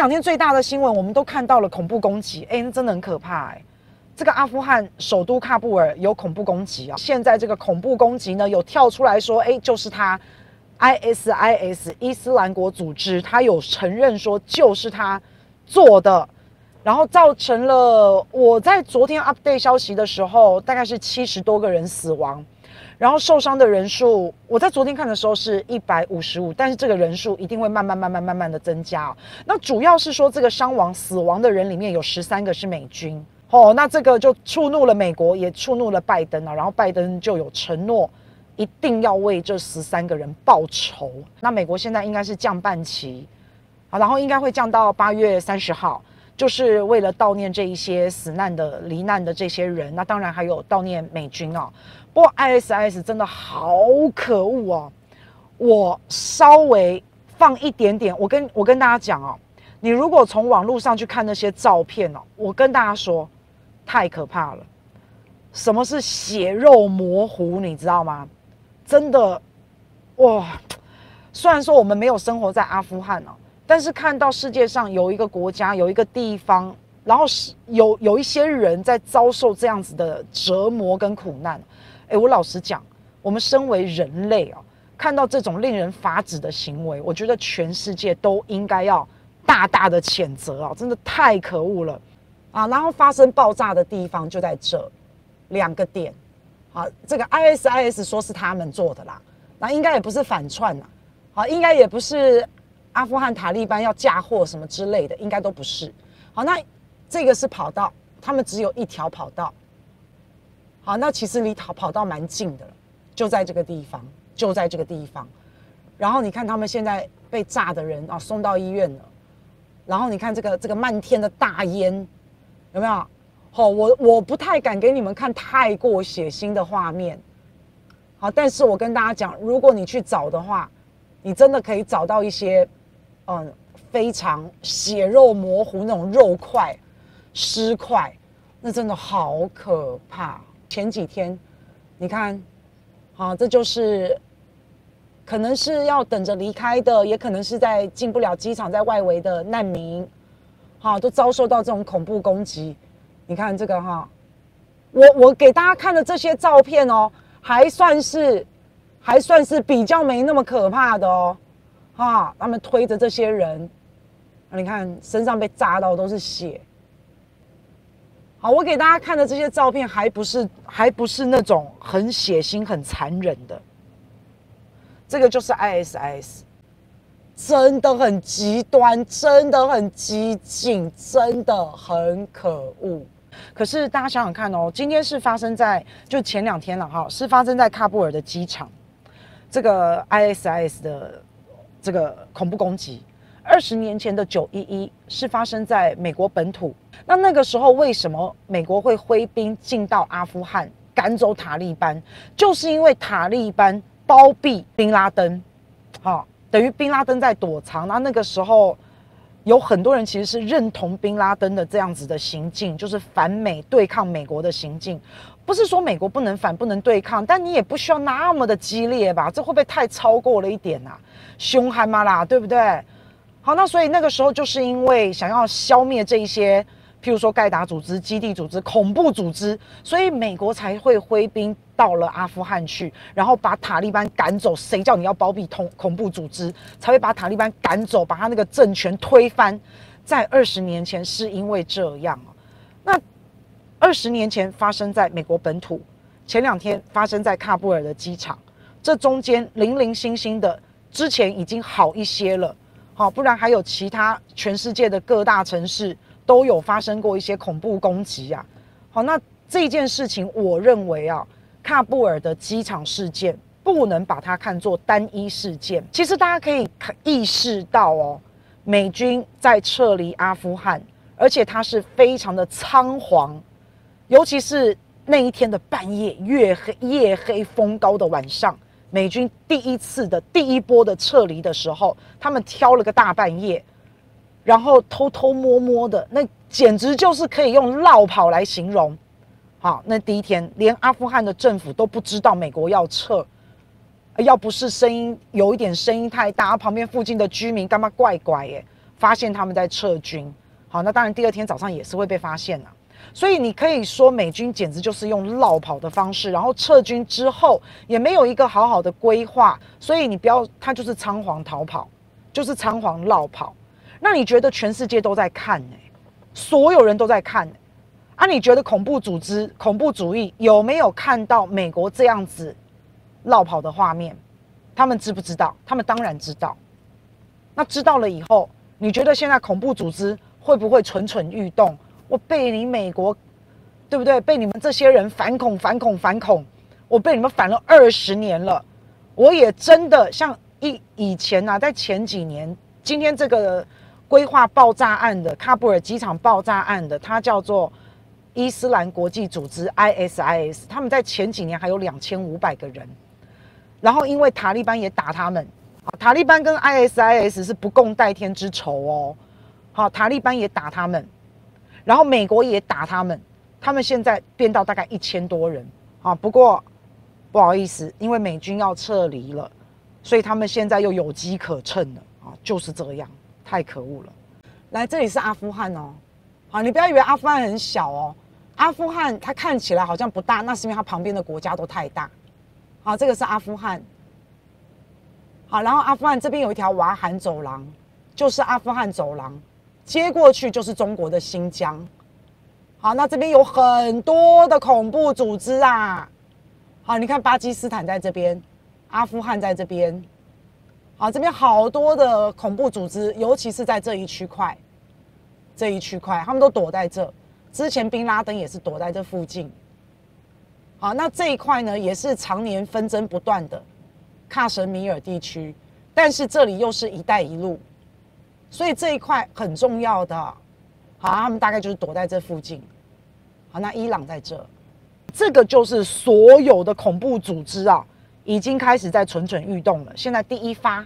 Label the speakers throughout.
Speaker 1: 两天最大的新闻，我们都看到了恐怖攻击，哎，真的很可怕哎。这个阿富汗首都喀布尔有恐怖攻击啊！现在这个恐怖攻击呢，有跳出来说，哎，就是他，ISIS 伊斯兰国组织，他有承认说就是他做的，然后造成了我在昨天 update 消息的时候，大概是七十多个人死亡，然后受伤的人数，我在昨天看的时候是一百五十五，但是这个人数一定会慢慢慢慢慢慢的增加。那主要是说这个伤亡死亡的人里面有十三个是美军。哦，那这个就触怒了美国，也触怒了拜登啊。然后拜登就有承诺，一定要为这十三个人报仇。那美国现在应该是降半旗，啊，然后应该会降到八月三十号，就是为了悼念这一些死难的、罹难的这些人。那当然还有悼念美军啊。不过 ISIS 真的好可恶哦。我稍微放一点点，我跟我跟大家讲哦，你如果从网络上去看那些照片哦，我跟大家说。太可怕了！什么是血肉模糊？你知道吗？真的，哇！虽然说我们没有生活在阿富汗哦，但是看到世界上有一个国家、有一个地方，然后是有有一些人在遭受这样子的折磨跟苦难。哎，我老实讲，我们身为人类啊，看到这种令人发指的行为，我觉得全世界都应该要大大的谴责啊！真的太可恶了。啊，然后发生爆炸的地方就在这两个点，好，这个 ISIS 说是他们做的啦，那应该也不是反串啦，好，应该也不是阿富汗塔利班要嫁祸什么之类的，应该都不是。好，那这个是跑道，他们只有一条跑道，好，那其实离跑跑道蛮近的，就在这个地方，就在这个地方。然后你看他们现在被炸的人啊，送到医院了，然后你看这个这个漫天的大烟。有没有？好，我我不太敢给你们看太过血腥的画面。好，但是我跟大家讲，如果你去找的话，你真的可以找到一些，嗯，非常血肉模糊那种肉块、尸块，那真的好可怕。前几天，你看，好，这就是可能是要等着离开的，也可能是在进不了机场，在外围的难民。好，都遭受到这种恐怖攻击。你看这个哈，我我给大家看的这些照片哦，还算是还算是比较没那么可怕的哦。啊，他们推着这些人，你看身上被扎到都是血。好，我给大家看的这些照片还不是还不是那种很血腥、很残忍的。这个就是 ISIS。真的很极端，真的很激进，真的很可恶。可是大家想想看哦，今天是发生在就前两天了哈，是发生在喀布尔的机场，这个 ISIS 的这个恐怖攻击。二十年前的九一一是发生在美国本土，那那个时候为什么美国会挥兵进到阿富汗赶走塔利班？就是因为塔利班包庇宾拉登，好。等于宾拉登在躲藏，那那个时候有很多人其实是认同宾拉登的这样子的行径，就是反美对抗美国的行径。不是说美国不能反不能对抗，但你也不需要那么的激烈吧？这会不会太超过了一点啊？凶悍嘛啦？对不对？好，那所以那个时候就是因为想要消灭这一些。譬如说盖达组织、基地组织、恐怖组织，所以美国才会挥兵到了阿富汗去，然后把塔利班赶走。谁叫你要包庇恐恐怖组织，才会把塔利班赶走，把他那个政权推翻。在二十年前是因为这样。二十年前发生在美国本土，前两天发生在喀布尔的机场，这中间零零星星的，之前已经好一些了。好，不然还有其他全世界的各大城市。都有发生过一些恐怖攻击啊，好，那这件事情，我认为啊，喀布尔的机场事件不能把它看作单一事件。其实大家可以意识到哦，美军在撤离阿富汗，而且它是非常的仓皇，尤其是那一天的半夜，月黑夜黑风高的晚上，美军第一次的第一波的撤离的时候，他们挑了个大半夜。然后偷偷摸摸的，那简直就是可以用落跑来形容。好，那第一天连阿富汗的政府都不知道美国要撤，要不是声音有一点声音太大，旁边附近的居民干嘛怪怪耶，发现他们在撤军。好，那当然第二天早上也是会被发现的。所以你可以说美军简直就是用落跑的方式，然后撤军之后也没有一个好好的规划，所以你不要，他就是仓皇逃跑，就是仓皇落跑。那你觉得全世界都在看呢？所有人都在看呢。啊，你觉得恐怖组织、恐怖主义有没有看到美国这样子落跑的画面？他们知不知道？他们当然知道。那知道了以后，你觉得现在恐怖组织会不会蠢蠢欲动？我被你美国，对不对？被你们这些人反恐、反恐、反恐，我被你们反了二十年了。我也真的像以以前啊，在前几年，今天这个规划爆炸案的喀布尔机场爆炸案的，它叫做伊斯兰国际组织 ISIS。他们在前几年还有两千五百个人，然后因为塔利班也打他们，塔利班跟 ISIS 是不共戴天之仇哦。好，塔利班也打他们。然后美国也打他们，他们现在变到大概一千多人啊。不过不好意思，因为美军要撤离了，所以他们现在又有机可乘了啊。就是这样，太可恶了。来，这里是阿富汗哦。好，你不要以为阿富汗很小哦。阿富汗它看起来好像不大，那是因为它旁边的国家都太大。好，这个是阿富汗。好，然后阿富汗这边有一条瓦罕走廊，就是阿富汗走廊。接过去就是中国的新疆，好，那这边有很多的恐怖组织啊，好，你看巴基斯坦在这边，阿富汗在这边，好，这边好多的恐怖组织，尤其是在这一区块，这一区块他们都躲在这，之前宾拉登也是躲在这附近，好，那这一块呢也是常年纷争不断的喀什米尔地区，但是这里又是一带一路。所以这一块很重要的，好，他们大概就是躲在这附近。好，那伊朗在这，这个就是所有的恐怖组织啊，已经开始在蠢蠢欲动了。现在第一发，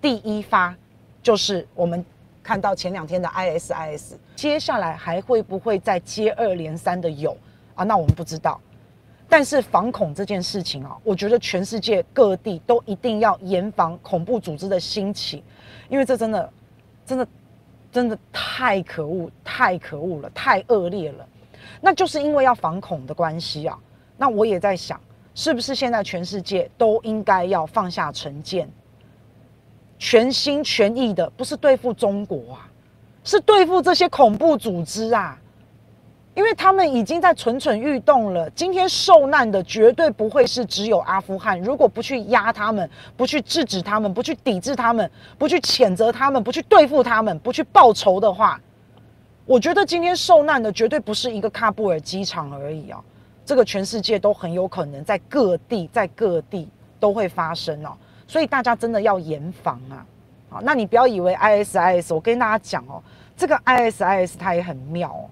Speaker 1: 第一发就是我们看到前两天的 ISIS，接下来还会不会再接二连三的有啊？那我们不知道。但是防恐这件事情啊，我觉得全世界各地都一定要严防恐怖组织的兴起，因为这真的。真的，真的太可恶，太可恶了，太恶劣了。那就是因为要防恐的关系啊。那我也在想，是不是现在全世界都应该要放下成见，全心全意的，不是对付中国啊，是对付这些恐怖组织啊。因为他们已经在蠢蠢欲动了。今天受难的绝对不会是只有阿富汗。如果不去压他们，不去制止他们，不去抵制他们，不去谴责他们，不去对付他们，不去报仇的话，我觉得今天受难的绝对不是一个喀布尔机场而已啊！这个全世界都很有可能在各地，在各地都会发生哦。所以大家真的要严防啊！好，那你不要以为 ISIS，我跟大家讲哦，这个 ISIS 它也很妙哦。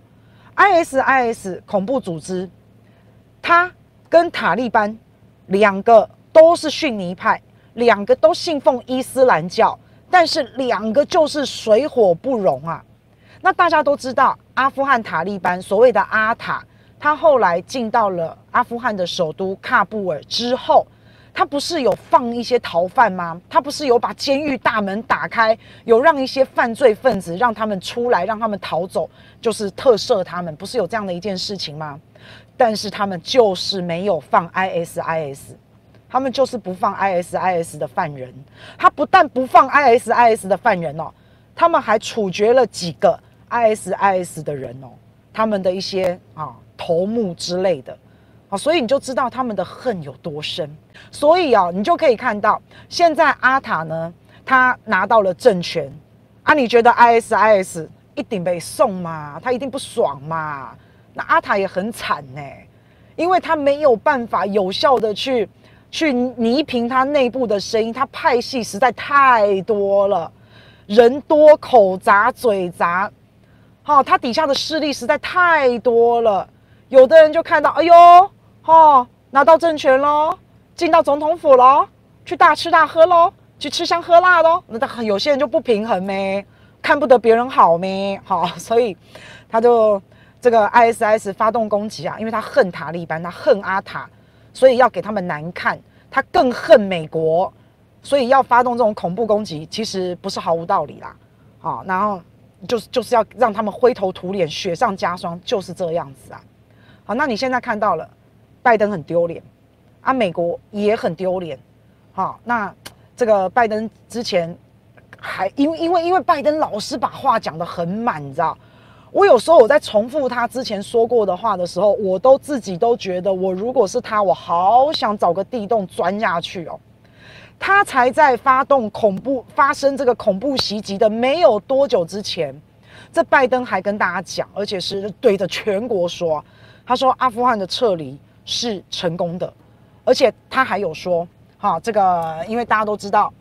Speaker 1: ISIS 恐怖组织，他跟塔利班两个都是逊尼派，两个都信奉伊斯兰教，但是两个就是水火不容啊。那大家都知道，阿富汗塔利班所谓的阿塔，他后来进到了阿富汗的首都喀布尔之后。他不是有放一些逃犯吗？他不是有把监狱大门打开，有让一些犯罪分子让他们出来，让他们逃走，就是特赦他们，不是有这样的一件事情吗？但是他们就是没有放 ISIS，他们就是不放 ISIS 的犯人。他不但不放 ISIS 的犯人哦，他们还处决了几个 ISIS 的人哦，他们的一些啊头目之类的。所以你就知道他们的恨有多深。所以啊，你就可以看到，现在阿塔呢，他拿到了政权啊，你觉得 ISIS 一定被送吗？他一定不爽嘛？那阿塔也很惨呢，因为他没有办法有效的去去弥平他内部的声音，他派系实在太多了，人多口杂嘴杂，好，他底下的势力实在太多了，有的人就看到，哎呦。哦，拿到政权喽，进到总统府喽，去大吃大喝喽，去吃香喝辣喽。那有些人就不平衡咩，看不得别人好咩，好，所以他就这个 ISIS 发动攻击啊，因为他恨塔利班，他恨阿塔，所以要给他们难看。他更恨美国，所以要发动这种恐怖攻击，其实不是毫无道理啦。好，然后就是就是要让他们灰头土脸、雪上加霜，就是这样子啊。好，那你现在看到了，拜登很丢脸，啊，美国也很丢脸。好，那这个拜登之前还因为因为因为拜登老是把话讲得很满，你知道？我有时候我在重复他之前说过的话的时候，我都自己都觉得，我如果是他，我好想找个地洞钻下去哦。他才在发动恐怖发生这个恐怖袭击的没有多久之前，这拜登还跟大家讲，而且是对着全国说，他说阿富汗的撤离是成功的，而且他还有说，哈，这个因为大家都知道，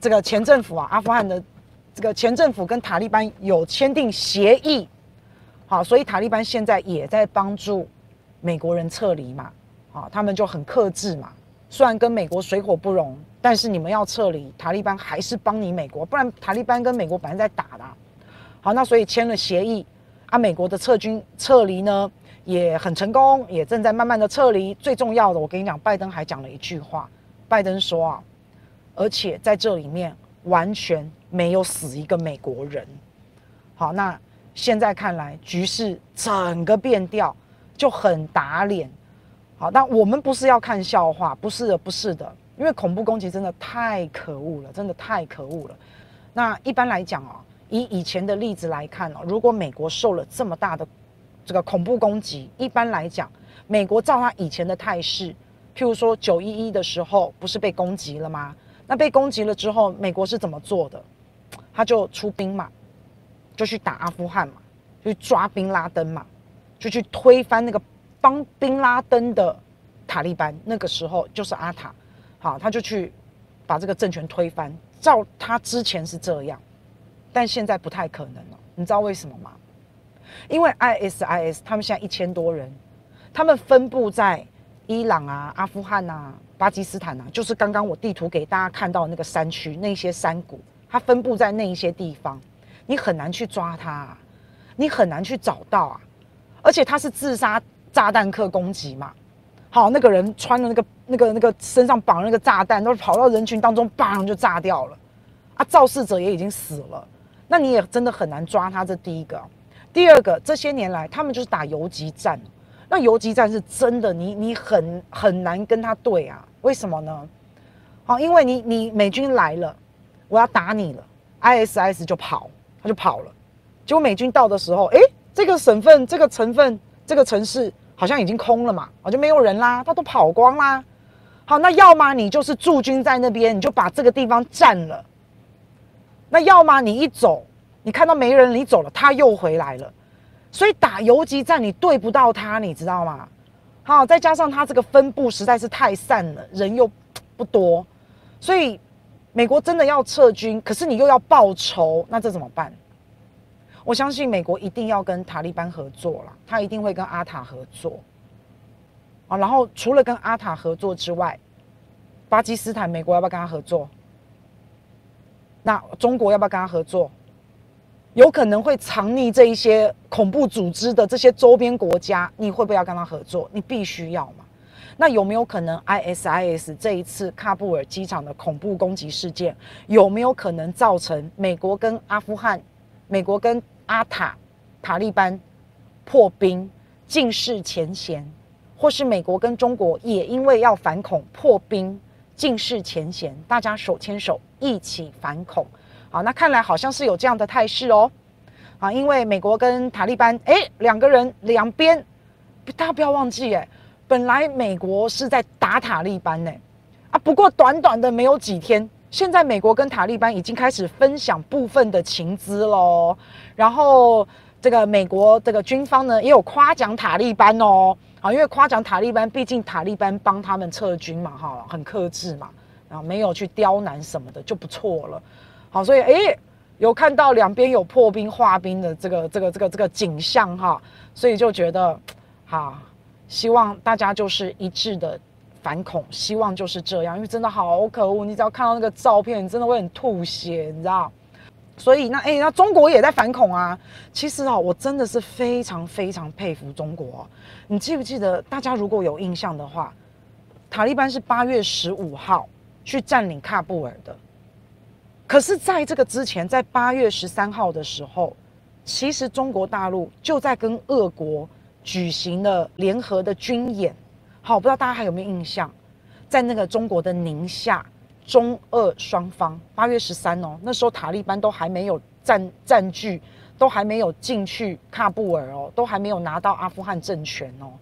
Speaker 1: 这个前政府啊，阿富汗的这个前政府跟塔利班有签订协议，好，所以塔利班现在也在帮助美国人撤离嘛，啊，他们就很克制嘛，虽然跟美国水火不容。但是你们要撤离，塔利班还是帮你美国，不然塔利班跟美国本来在打的。好，那所以签了协议，啊，美国的撤军撤离呢也很成功，也正在慢慢的撤离。最重要的，我跟你讲，拜登还讲了一句话，拜登说啊，而且在这里面完全没有死一个美国人。好，那现在看来局势整个变调，就很打脸。好，但我们不是要看笑话，不是的，不是的。因为恐怖攻击真的太可恶了，真的太可恶了。那一般来讲哦，以以前的例子来看哦，如果美国受了这么大的这个恐怖攻击，一般来讲，美国照他以前的态势，譬如说九一一的时候不是被攻击了吗？那被攻击了之后，美国是怎么做的？他就出兵嘛，就去打阿富汗嘛，就去抓宾拉登嘛，就去推翻那个帮宾拉登的塔利班。那个时候就是阿塔。好，他就去把这个政权推翻。照他之前是这样，但现在不太可能了。你知道为什么吗？因为 ISIS 他们现在一千多人，他们分布在伊朗啊、阿富汗啊、巴基斯坦啊，就是刚刚我地图给大家看到那个山区那些山谷，它分布在那一些地方，你很难去抓它啊，你很难去找到啊。而且他是自杀炸弹客攻击嘛。好，那个人穿的那个、那个、那个身上绑了那个炸弹，都跑到人群当中，砰就炸掉了。啊，肇事者也已经死了，那你也真的很难抓他。这第一个，第二个，这些年来他们就是打游击战，那游击战是真的，你你很很难跟他对啊。为什么呢？好，因为你你美军来了，我要打你了，ISIS 就跑，他就跑了。结果美军到的时候，诶，这个省份、这个成分、这个城市。好像已经空了嘛，我就没有人啦，他都跑光啦。好，那要么你就是驻军在那边，你就把这个地方占了。那要么你一走，你看到没人，你走了，他又回来了。所以打游击战你对不到他，你知道吗？好，再加上他这个分布实在是太散了，人又不多，所以美国真的要撤军，可是你又要报仇，那这怎么办？我相信美国一定要跟塔利班合作了，他一定会跟阿塔合作啊。然后除了跟阿塔合作之外，巴基斯坦美国要不要跟他合作？那中国要不要跟他合作？有可能会藏匿这一些恐怖组织的这些周边国家，你会不会要跟他合作？你必须要嘛。那有没有可能 ISIS 这一次喀布尔机场的恐怖攻击事件，有没有可能造成美国跟阿富汗、美国跟阿塔、塔利班破冰，尽释前嫌，或是美国跟中国也因为要反恐破冰，尽释前嫌，大家手牵手一起反恐。好，那看来好像是有这样的态势哦。啊，因为美国跟塔利班，哎，两个人两边，大家不要忘记，哎，本来美国是在打塔利班呢，啊，不过短短的没有几天。现在美国跟塔利班已经开始分享部分的情资喽，然后这个美国这个军方呢也有夸奖塔利班哦，啊，因为夸奖塔利班，毕竟塔利班帮他们撤军嘛，哈，很克制嘛，然后没有去刁难什么的就不错了，好，所以诶有看到两边有破冰化冰的这个这个这个这个景象哈，所以就觉得好，希望大家就是一致的。反恐，希望就是这样，因为真的好可恶。你只要看到那个照片，你真的会很吐血，你知道？所以那哎、那中国也在反恐啊。其实啊，我真的是非常非常佩服中国。你记不记得？大家如果有印象的话，塔利班是八月十五号去占领喀布尔的。可是，在这个之前，在八月十三号的时候，其实中国大陆就在跟俄国举行了联合的军演。好，不知道大家还有没有印象，在那个中国的宁夏，中俄双方八月十三哦，那时候塔利班都还没有占占据，都还没有进去喀布尔哦，都还没有拿到阿富汗政权哦。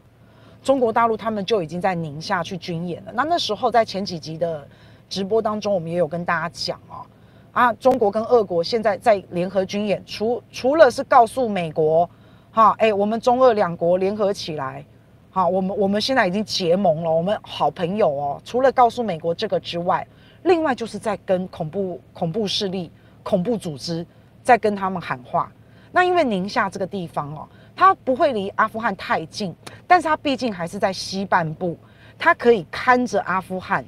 Speaker 1: 中国大陆他们就已经在宁夏去军演了。那那时候在前几集的直播当中，我们也有跟大家讲哦。啊，中国跟俄国现在在联合军演，除除了是告诉美国，哈，哎、我们中俄两国联合起来，好，我们我们现在已经结盟了，我们好朋友哦。除了告诉美国这个之外，另外就是在跟恐怖恐怖势力、恐怖组织在跟他们喊话。那因为宁夏这个地方哦，它不会离阿富汗太近，但是它毕竟还是在西半部，它可以看着阿富汗。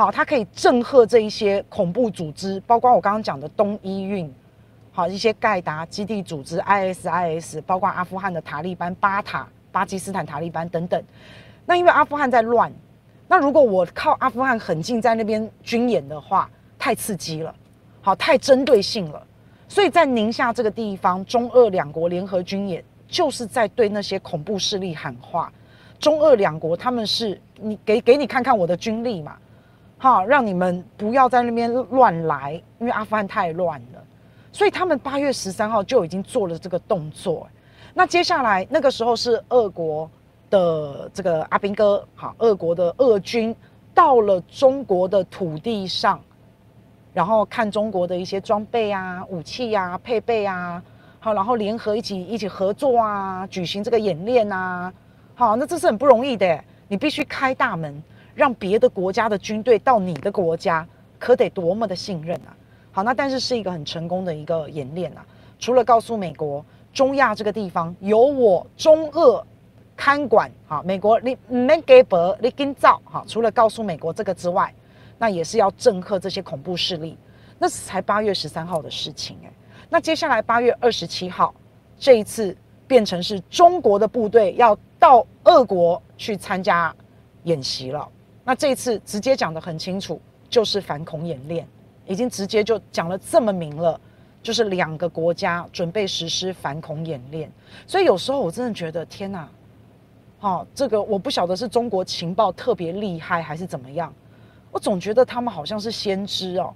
Speaker 1: 好，它可以震慑这一些恐怖组织，包括我刚刚讲的东伊运，好，一些盖达基地组织 ISIS，包括阿富汗的塔利班巴塔、巴基斯坦塔利班等等。那因为阿富汗在乱，那如果我靠阿富汗很近，在那边军演的话，太刺激了，好，太针对性了。所以在宁夏这个地方，中俄两国联合军演，就是在对那些恐怖势力喊话。中俄两国他们是你给给你看看我的军力嘛。好，让你们不要在那边乱来，因为阿富汗太乱了，所以他们八月十三号就已经做了这个动作。那接下来那个时候是俄国的这个阿兵哥，好，俄国的俄军到了中国的土地上，然后看中国的一些装备啊、武器啊、配备啊，好，然后联合一起一起合作啊，举行这个演练啊，好，那这是很不容易的，你必须开大门。让别的国家的军队到你的国家，可得多么的信任啊！好，那但是是一个很成功的一个演练啊。除了告诉美国，中亚这个地方由我中俄看管，好，美国你没给伯你跟造，好，除了告诉美国这个之外，那也是要震慑这些恐怖势力。那是才八月十三号的事情哎，那接下来八月二十七号，这一次变成是中国的部队要到俄国去参加演习了。那这一次直接讲得很清楚，就是反恐演练，已经直接就讲了这么明了，就是两个国家准备实施反恐演练。所以有时候我真的觉得，天哪，哦，这个我不晓得是中国情报特别厉害还是怎么样，我总觉得他们好像是先知哦，